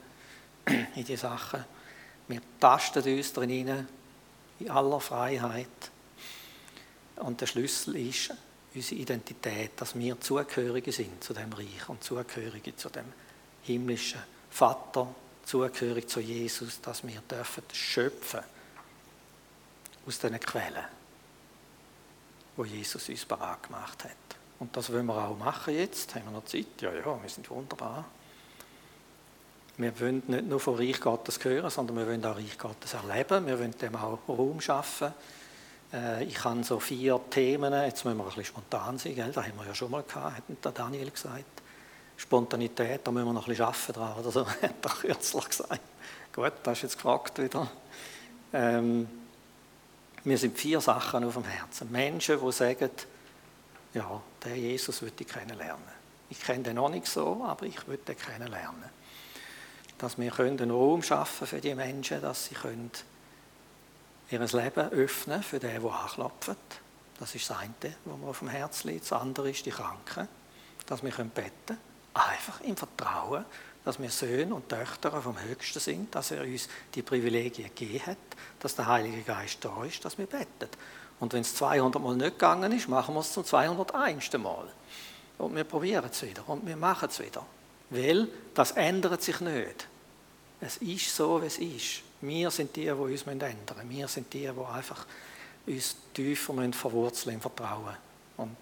in die Sachen. Wir tasten uns drin in aller Freiheit. Und der Schlüssel ist unsere Identität, dass wir Zugehörige sind zu dem Reich und Zugehörige zu dem himmlischen Vater, zugehörig zu Jesus, dass wir dürfen schöpfen aus diesen Quellen, wo Jesus uns bereit gemacht hat. Und das wollen wir auch machen jetzt. Haben wir noch Zeit? Ja, ja, wir sind wunderbar. Wir wollen nicht nur von Reich Gottes hören, sondern wir wollen auch Reich Gottes erleben. Wir wollen dem auch Raum schaffen. Äh, ich habe so vier Themen, jetzt müssen wir ein bisschen spontan sein, gell? das haben wir ja schon mal gehabt, hat der Daniel gesagt. Spontanität, da müssen wir noch ein bisschen arbeiten dran, oder so, hat er kürzlich gesagt. Gut, das ist jetzt gefragt wieder. Ähm, mir sind vier Sachen auf dem Herzen. Menschen, die sagen, ja, der Jesus würde ich kennenlernen. Ich kenne den noch nicht so, aber ich würde den kennenlernen. Dass wir einen Raum schaffen für die Menschen, dass sie können ihr Leben öffnen für den, der anklopft. Das ist das eine, was mir auf dem Herz liegt. Das andere ist die Kranken, dass wir beten können. Einfach im Vertrauen, dass wir Söhne und Töchter vom Höchsten sind, dass er uns die Privilegien gegeben hat, dass der Heilige Geist da ist, dass wir beten. Und wenn es 200 Mal nicht gegangen ist, machen wir es zum 201. Mal. Und wir probieren es wieder und wir machen es wieder. Weil das ändert sich nicht. Es ist so, wie es ist. Wir sind die, die uns ändern müssen. Wir sind die, die einfach uns tiefer verwurzeln im Vertrauen und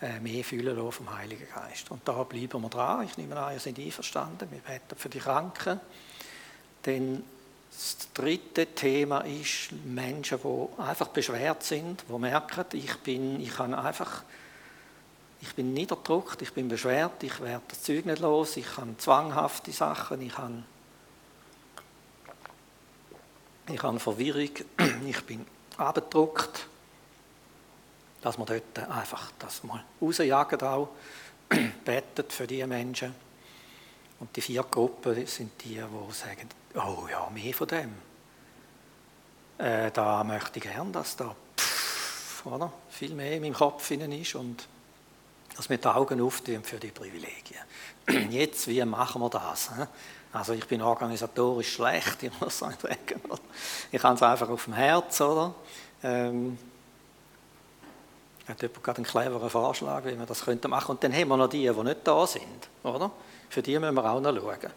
äh, mehr fühlen lassen vom Heiligen Geist. Und da bleiben wir dran. Ich nehme an, ihr seid einverstanden. Wir beten für die Kranken. Denn Das dritte Thema ist Menschen, die einfach beschwert sind, die merken, ich bin, ich kann einfach, ich bin niederdruckt, ich bin beschwert, ich werde das Zeug nicht los, ich habe zwanghafte Sachen, ich habe, ich habe Verwirrung, ich bin abgedruckt, dass man dort einfach das mal rausjagen auch, betet für diese Menschen. Und die vier Gruppen sind die, die sagen, oh ja, mehr von dem. Äh, da möchte ich gern, dass da pff, oder, viel mehr in meinem Kopf ist und dass wir die Augen auftun für die Privilegien. Jetzt, wie machen wir das? Also ich bin organisatorisch schlecht, ich muss sagen. Ich habe es einfach auf dem Herz, oder? Ähm, hat jemand gerade einen cleveren Vorschlag, wie wir das könnten machen? Und dann haben wir noch die, die nicht da sind, oder? Für die müssen wir auch noch schauen.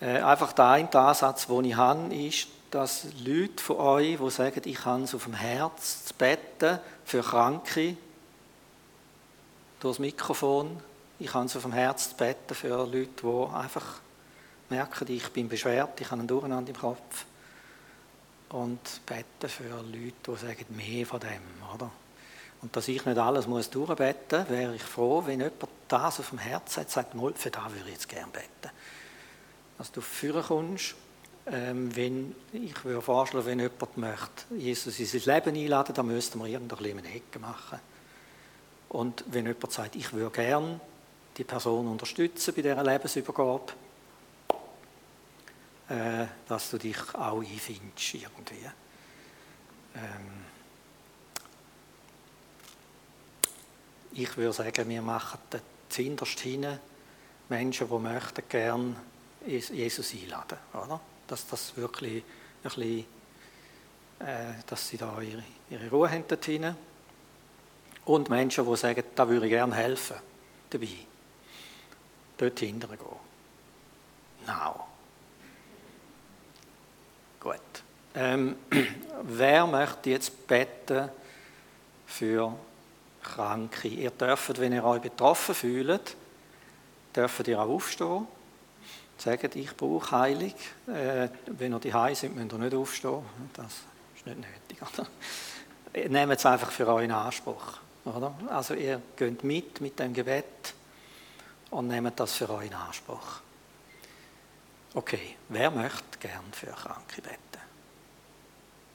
Äh, einfach der eine Ansatz, den ich habe, ist, dass Leute von euch, die sagen, ich habe es auf dem Herz zu beten für Kranke, durchs Mikrofon, ich habe es auf dem Herz zu beten für Leute, die einfach merken, ich bin beschwert, ich habe einen Durcheinander im Kopf. Und beten für Leute, die sagen, mehr von dem, oder? Und dass ich nicht alles muss durchbeten muss, wäre ich froh, wenn jemand das auf dem Herzen hat, sagt, mal, für das würde ich jetzt gerne beten. Dass du führen kommst, ähm, wenn, ich würde vorschlagen, wenn jemand möchte, Jesus in sein Leben einladen, dann müssten wir irgendeine eine Ecke machen. Und wenn jemand sagt, ich würde gerne die Person unterstützen bei dieser Lebensübergabe, äh, dass du dich auch einfindest irgendwie. Ähm, ich würde sagen, wir machen zuinterst hin Menschen, die möchten gerne Jesus einladen, oder? Dass das wirklich ein bisschen, äh, dass sie da ihre, ihre Ruhe haben dort hinein. Und Menschen, die sagen, da würde ich gerne helfen, dabei. Dort hinterher gehen. Now. Gut. Ähm, wer möchte jetzt beten für Kranke. Ihr dürft, wenn ihr euch betroffen fühlt, dürft ihr auch aufstehen. Sagt, ich brauche Heilung. Äh, wenn ihr die Heim sind, müsst ihr nicht aufstehen. Das ist nicht nötig. Nehmt es einfach für euch in Anspruch. Oder? Also ihr geht mit mit dem Gebet und nehmt das für euch in Anspruch. Okay, wer möchte gern für Kranke beten?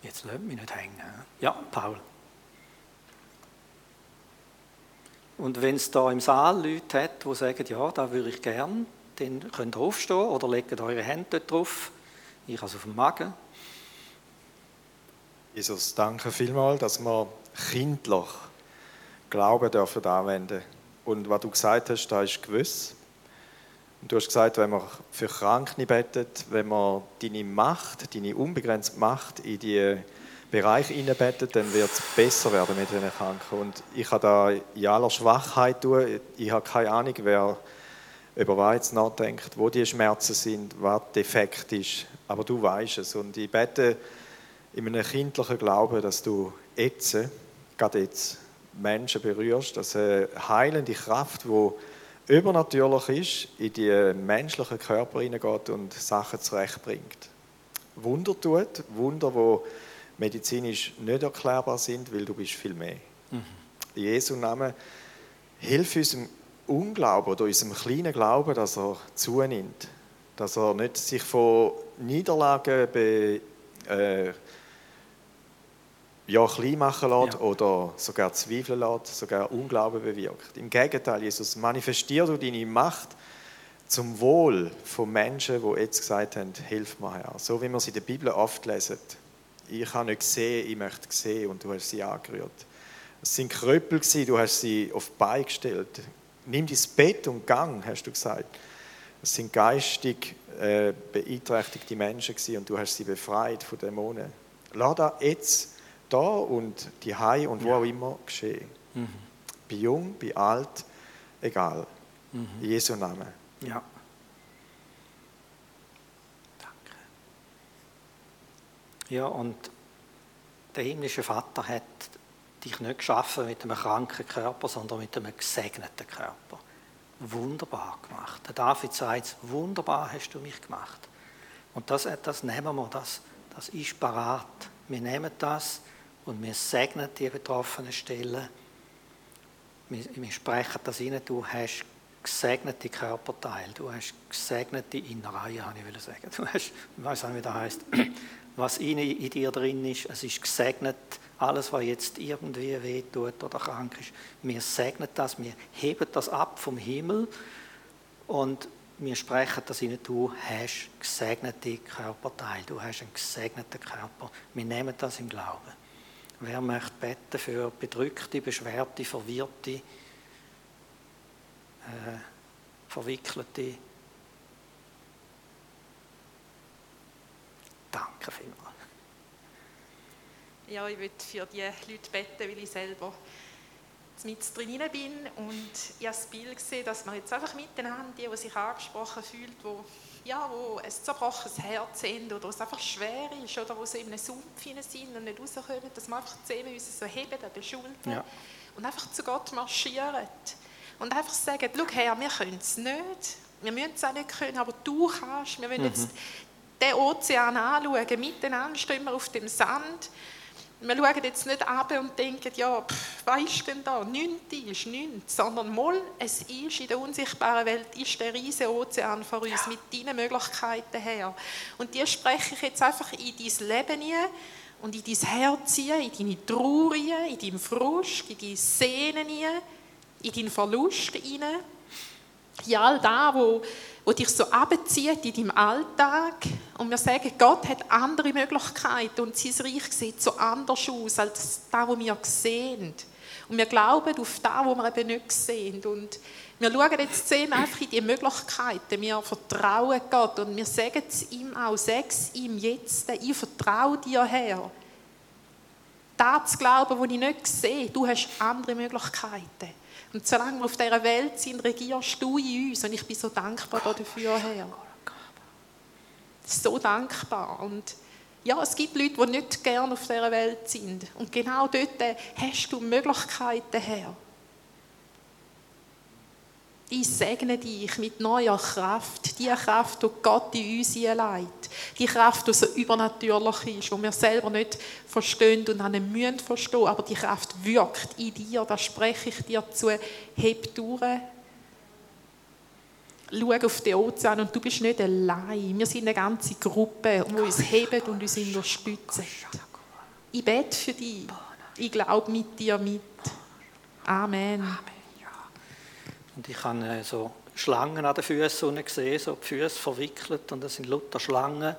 Jetzt lasst mich nicht hängen. Ja, Paul. Und wenn es da im Saal Leute hat, die sagen, ja, da würde ich gern, dann könnt ihr aufstehen oder legt eure Hände dort drauf. Ich es auf dem Magen. Jesus, danke vielmals, dass wir kindlich Glauben dürfen anwenden. Und was du gesagt hast, da ist gewiss. Und du hast gesagt, wenn man für Kranke betet, wenn man deine Macht, deine unbegrenzte Macht in die Bereich hineinbeten, dann wird es besser werden mit diesen Kranken. Und ich habe da in aller Schwachheit tun. Ich habe keine Ahnung, wer über jetzt nachdenkt, wo die Schmerzen sind, was defekt ist. Aber du weißt es. Und ich bete in einem kindlichen Glauben, dass du jetzt, gerade jetzt, Menschen berührst, dass eine heilende Kraft, die übernatürlich ist, in die menschlichen Körper hineingeht und Sachen zurechtbringt. Wunder tut, Wunder, die medizinisch nicht erklärbar sind, weil du bist viel mehr. Mhm. In Jesu Namen hilf unserem Unglauben oder unserem kleinen Glauben, dass er zunimmt. Dass er nicht sich von Niederlagen be, äh, ja, klein machen lässt ja. oder sogar zweifeln lässt, sogar Unglauben bewirkt. Im Gegenteil, Jesus, manifestier du deine Macht zum Wohl von Menschen, die jetzt gesagt haben, hilf mir Herr. So wie wir es in der Bibel oft lesen ich habe nicht gesehen, ich möchte sehen und du hast sie angerührt. Es sind Kröppel du hast sie auf die Beine gestellt. Nimm dein Bett und gang, hast du gesagt. Es sind geistig äh, beeinträchtigte Menschen und du hast sie befreit von Dämonen. Lass das jetzt da und die Hai und wo ja. auch immer geschehen. Mhm. Bei jung, bei alt, egal. Mhm. In Jesu Namen. Ja. Ja, und der himmlische Vater hat dich nicht geschaffen mit einem kranken Körper, sondern mit einem gesegneten Körper. Wunderbar gemacht. Der David sagt, wunderbar hast du mich gemacht. Und das, das nehmen wir, das, das ist parat. Wir nehmen das und wir segnen die betroffenen Stellen. Wir, sprechen das rein, du hast gesegnete Körperteile, du hast gesegnete Innereien, habe ich sagen. Du hast, ich weiß nicht, wie das heißt. Was in, in dir drin ist, es ist gesegnet. Alles, was jetzt irgendwie wehtut oder krank ist, wir segnen das, wir heben das ab vom Himmel und wir sprechen das in du hast gesegnete Körperteile, du hast einen gesegneten Körper. Wir nehmen das im Glauben. Wer möchte beten für bedrückte, beschwerte, verwirrte, äh, verwickelte? Danke vielmals. Ja, ich würde für die Leute beten, weil ich selber mit drin bin und ich habe das Bild gesehen, dass man jetzt einfach miteinander, die, die sich angesprochen fühlt, wo, ja, wo ein zerbrochenes Herz sind oder es einfach schwer ist oder wo sie in einem Sumpf sind und nicht rauskommen, dass man einfach zusammen uns so heben an den Schultern ja. und einfach zu Gott marschieren und einfach sagen, schau her, wir können es nicht, wir müssen es auch nicht können, aber du kannst, wir wollen mhm. jetzt den Ozean anschauen, miteinander stehen wir auf dem Sand wir schauen jetzt nicht ab und denken, ja, pff, was ist denn da? Nichts ist nichts, sondern mal, es ist in der unsichtbaren Welt, ist der riesige Ozean vor uns mit deinen Möglichkeiten her. Und die spreche ich jetzt einfach in dein Leben hinein und in dein Herz hinein, in deine Trauer hinein, in deinen Frust, in deine Sehnen hinein, in deinen Verlust hinein. In all das, wo wo dich so abzieht in deinem Alltag. Und wir sagen, Gott hat andere Möglichkeiten und sein Reich sieht so anders aus als das, was wir sehen. Und wir glauben auf das, was wir eben nicht sehen. Und wir schauen jetzt sehen einfach in die Möglichkeiten. Wir vertrauen Gott und wir sagen es ihm auch, sag ihm jetzt, ich vertraue dir her. Das zu glauben, was ich nicht sehe, du hast andere Möglichkeiten. Und solange wir auf dieser Welt sind, regierst du in uns. Und ich bin so dankbar dafür, Herr. So dankbar. Und ja, es gibt Leute, die nicht gerne auf dieser Welt sind. Und genau dort hast du Möglichkeiten, Herr. Ich segne dich mit neuer Kraft, die Kraft, die Gott in uns hineinlegt. Die Kraft, die so übernatürlich ist, die wir selber nicht verstehen und nicht müssen verstehen, aber die Kraft wirkt in dir, das spreche ich dir zu. Heb durch. Schau auf den Ozean und du bist nicht allein. Wir sind eine ganze Gruppe, die uns heben und uns unterstützen. Ich bete für dich. Ich glaube mit dir mit. Amen. Amen. Und ich habe äh, so Schlangen an den Füßen gesehen, so die Füße verwickelt und das sind lauter Schlangen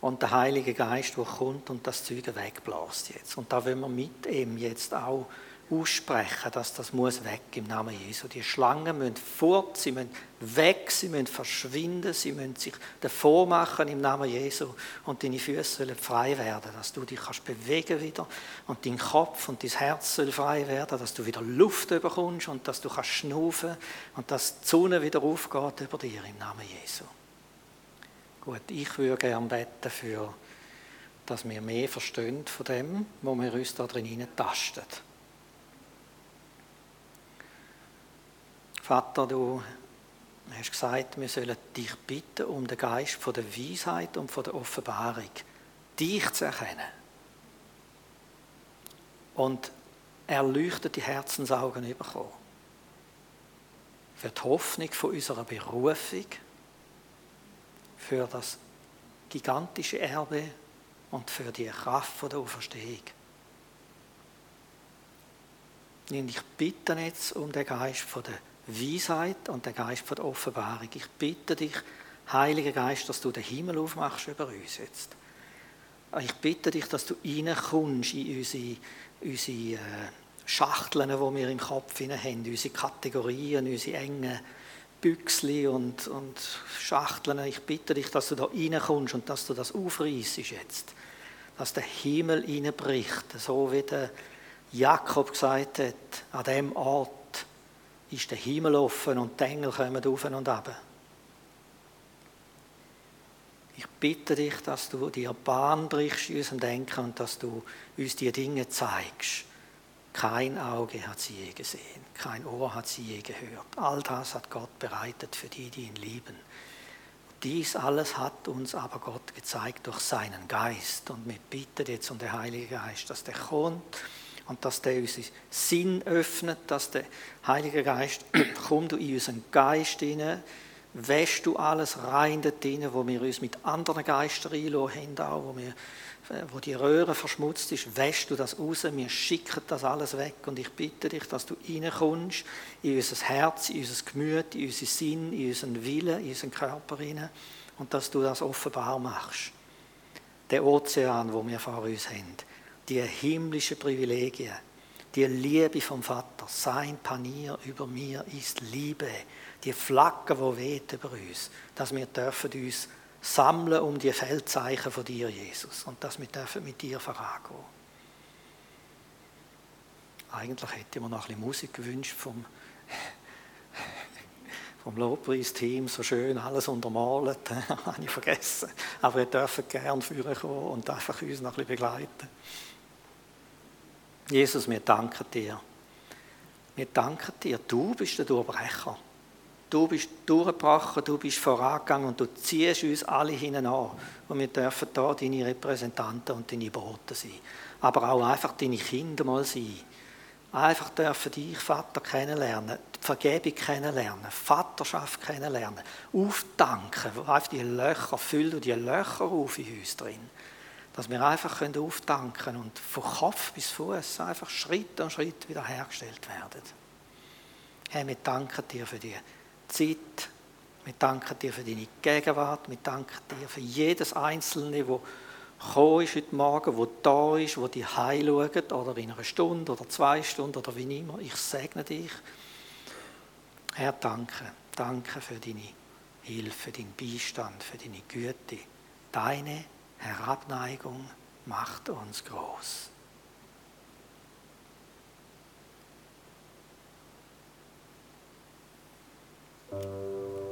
und der Heilige Geist, der kommt und das Zeug wegbläst jetzt. Und da wollen wir mit ihm jetzt auch aussprechen, dass das muss weg im Namen Jesu. Die Schlangen müssen fort, sie müssen weg, sie müssen verschwinden, sie müssen sich davor machen im Namen Jesu und deine Füße sollen frei werden, dass du dich kannst bewegen wieder und dein Kopf und dein Herz soll frei werden, dass du wieder Luft bekommst und dass du kannst schnaufen und dass die Sonne wieder aufgeht über dir im Namen Jesu. Gut, ich würde gerne beten für, dass wir mehr verstehen von dem, wo wir uns da drin tasten. Vater, du hast gesagt, wir sollen dich bitten um den Geist von der Weisheit und von der Offenbarung, dich zu erkennen. Und erleuchtete Herzensaugen bekommen. Für die Hoffnung von unserer Berufung, für das gigantische Erbe und für die Kraft der Auferstehung. Und ich bitte jetzt um den Geist von der Weisheit und der Geist der Offenbarung. Ich bitte dich, Heiliger Geist, dass du den Himmel aufmachst über uns jetzt. Ich bitte dich, dass du reinkommst in unsere, unsere äh, Schachteln, die wir im Kopf haben, unsere Kategorien, unsere engen Büchsli und, und Schachteln. Ich bitte dich, dass du da reinkommst und dass du das aufreißt jetzt. Dass der Himmel reinbricht, so wie der Jakob gesagt hat, an dem Ort ist der Himmel offen und die Engel kommen auf und ab. Ich bitte dich, dass du dir Bahn brichst in unserem Denken und dass du uns die Dinge zeigst. Kein Auge hat sie je gesehen, kein Ohr hat sie je gehört. All das hat Gott bereitet für die, die ihn lieben. Dies alles hat uns aber Gott gezeigt durch seinen Geist. Und wir bitten jetzt um den Heiligen Geist, dass der kommt und dass der unseren Sinn öffnet, dass der Heilige Geist kommt in unseren Geist hinein, wäschst du alles rein dort hinein, wo wir uns mit anderen Geistern einlassen haben, wo, wir, wo die Röhre verschmutzt ist, wäschst du das raus, wir schicken das alles weg. Und ich bitte dich, dass du reinkommst in unser Herz, in unser Gemüt, in unseren Sinn, in unseren Willen, in unseren Körper hinein. Und dass du das offenbar machst. Der Ozean, wo wir vor uns haben, die himmlischen Privilegien, die Liebe vom Vater, sein Panier über mir ist Liebe, die Flagge, die weht über uns, dass wir dürfen uns sammeln um die Feldzeichen von dir, Jesus, und dass wir dürfen mit dir vorangehen. Eigentlich hätte ich mir noch ein bisschen Musik gewünscht vom, vom Lobpreisteam, so schön alles untermalt, habe ich vergessen. Aber ihr dürft gerne führen kommen und einfach uns noch ein bisschen begleiten. Jesus, wir danken dir. Wir danken dir, du bist der Durchbrecher. Du bist durchgebrochen, du bist vorangegangen und du ziehst uns alle hinein an. Und wir dürfen da deine Repräsentanten und deine Boten sein. Aber auch einfach deine Kinder mal sein. Einfach dürfen dich, Vater, kennenlernen, die Vergebung kennenlernen, Vaterschaft kennenlernen, aufdanken, einfach die Löcher füllen und die Löcher auf in uns drin dass wir einfach aufdanken können und von Kopf bis Fuß einfach Schritt um Schritt wieder hergestellt werden. Herr, wir danken dir für die Zeit, wir danken dir für deine Gegenwart, wir danken dir für jedes Einzelne, das gekommen ist heute Morgen, wo da ist, wo die heil schaut, oder in einer Stunde oder zwei Stunden oder wie immer. Ich segne dich. Herr, danke. Danke für deine Hilfe, für deinen Beistand, für deine Güte. Deine Herabneigung macht uns groß. Thank